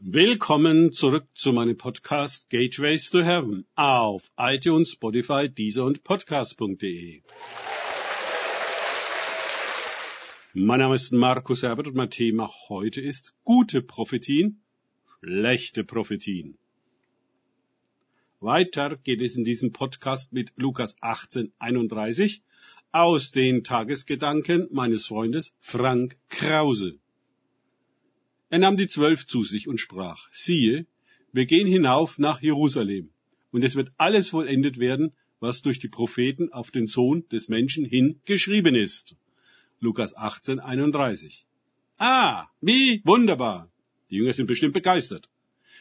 Willkommen zurück zu meinem Podcast Gateways to Heaven auf iTunes, Spotify, Deezer und Podcast.de. Mein Name ist Markus Herbert und mein Thema heute ist gute Prophetien, schlechte Prophetien. Weiter geht es in diesem Podcast mit Lukas 1831 aus den Tagesgedanken meines Freundes Frank Krause. Er nahm die Zwölf zu sich und sprach, siehe, wir gehen hinauf nach Jerusalem, und es wird alles vollendet werden, was durch die Propheten auf den Sohn des Menschen hin geschrieben ist. Lukas 18, 31. Ah, wie wunderbar. Die Jünger sind bestimmt begeistert.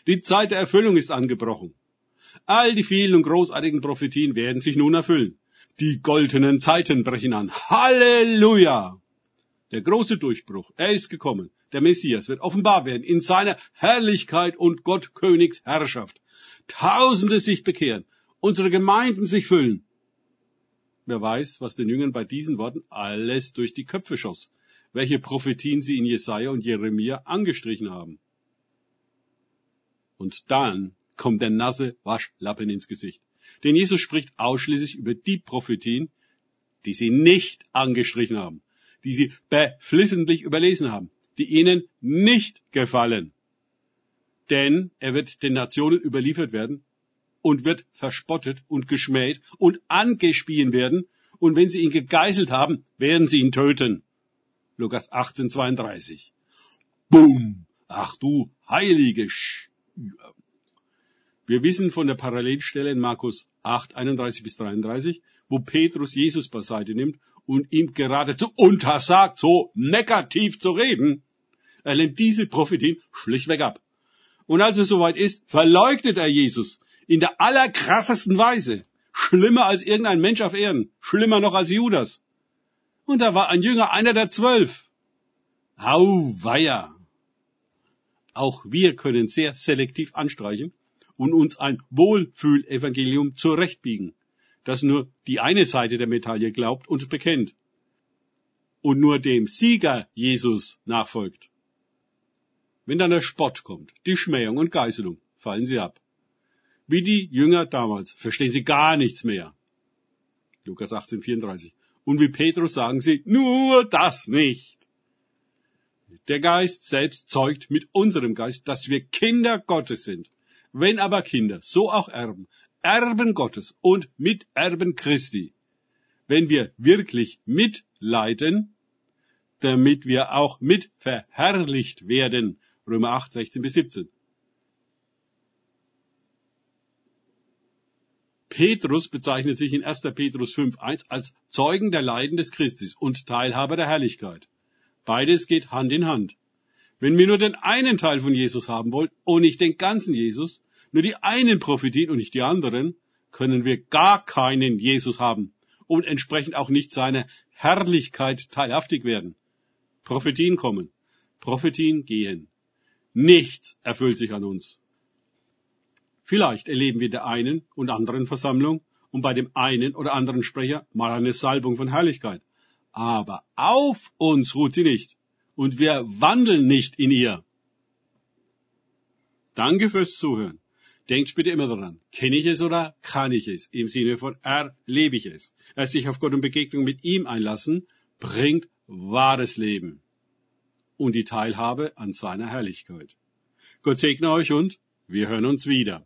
Die Zeit der Erfüllung ist angebrochen. All die vielen und großartigen Prophetien werden sich nun erfüllen. Die goldenen Zeiten brechen an. Halleluja! Der große Durchbruch, er ist gekommen. Der Messias wird offenbar werden in seiner Herrlichkeit und Gott Königs Herrschaft. Tausende sich bekehren, unsere Gemeinden sich füllen. Wer weiß, was den Jüngern bei diesen Worten alles durch die Köpfe schoss, welche Prophetien sie in Jesaja und Jeremia angestrichen haben. Und dann kommt der nasse Waschlappen ins Gesicht. Denn Jesus spricht ausschließlich über die Prophetien, die sie nicht angestrichen haben die sie beflissentlich überlesen haben, die ihnen nicht gefallen. Denn er wird den Nationen überliefert werden und wird verspottet und geschmäht und angespien werden, und wenn sie ihn gegeißelt haben, werden sie ihn töten. Lukas 18, 32. Boom! Ach du heilige Sch Wir wissen von der Parallelstelle in Markus 8, 31 bis 33, wo Petrus Jesus beiseite nimmt und ihm geradezu untersagt, so negativ zu reden. Er lehnt diese Prophetin schlichtweg ab. Und als es soweit ist, verleugnet er Jesus in der allerkrassesten Weise. Schlimmer als irgendein Mensch auf Erden. Schlimmer noch als Judas. Und da war ein Jünger einer der zwölf. Auweia. Auch wir können sehr selektiv anstreichen und uns ein Wohlfühlevangelium zurechtbiegen das nur die eine Seite der Medaille glaubt und bekennt und nur dem Sieger Jesus nachfolgt. Wenn dann der Spott kommt, die Schmähung und Geißelung, fallen sie ab. Wie die Jünger damals verstehen sie gar nichts mehr. Lukas 18, 34. Und wie Petrus sagen sie, nur das nicht. Der Geist selbst zeugt mit unserem Geist, dass wir Kinder Gottes sind. Wenn aber Kinder, so auch Erben, Erben Gottes und Miterben Christi, wenn wir wirklich mitleiden, damit wir auch mit verherrlicht werden. Römer 8, 16 bis 17. Petrus bezeichnet sich in 1. Petrus 5, 1 als Zeugen der Leiden des Christus und Teilhaber der Herrlichkeit. Beides geht Hand in Hand. Wenn wir nur den einen Teil von Jesus haben wollen und nicht den ganzen Jesus, nur die einen profitieren und nicht die anderen, können wir gar keinen Jesus haben und entsprechend auch nicht seiner Herrlichkeit teilhaftig werden. Prophetien kommen, Prophetien gehen. Nichts erfüllt sich an uns. Vielleicht erleben wir der einen und anderen Versammlung und bei dem einen oder anderen Sprecher mal eine Salbung von Herrlichkeit. Aber auf uns ruht sie nicht und wir wandeln nicht in ihr. Danke fürs Zuhören. Denkt bitte immer daran, kenne ich es oder kann ich es? Im Sinne von erlebe ich es. Erst sich auf Gott und Begegnung mit ihm einlassen, bringt wahres Leben und die Teilhabe an seiner Herrlichkeit. Gott segne euch und wir hören uns wieder.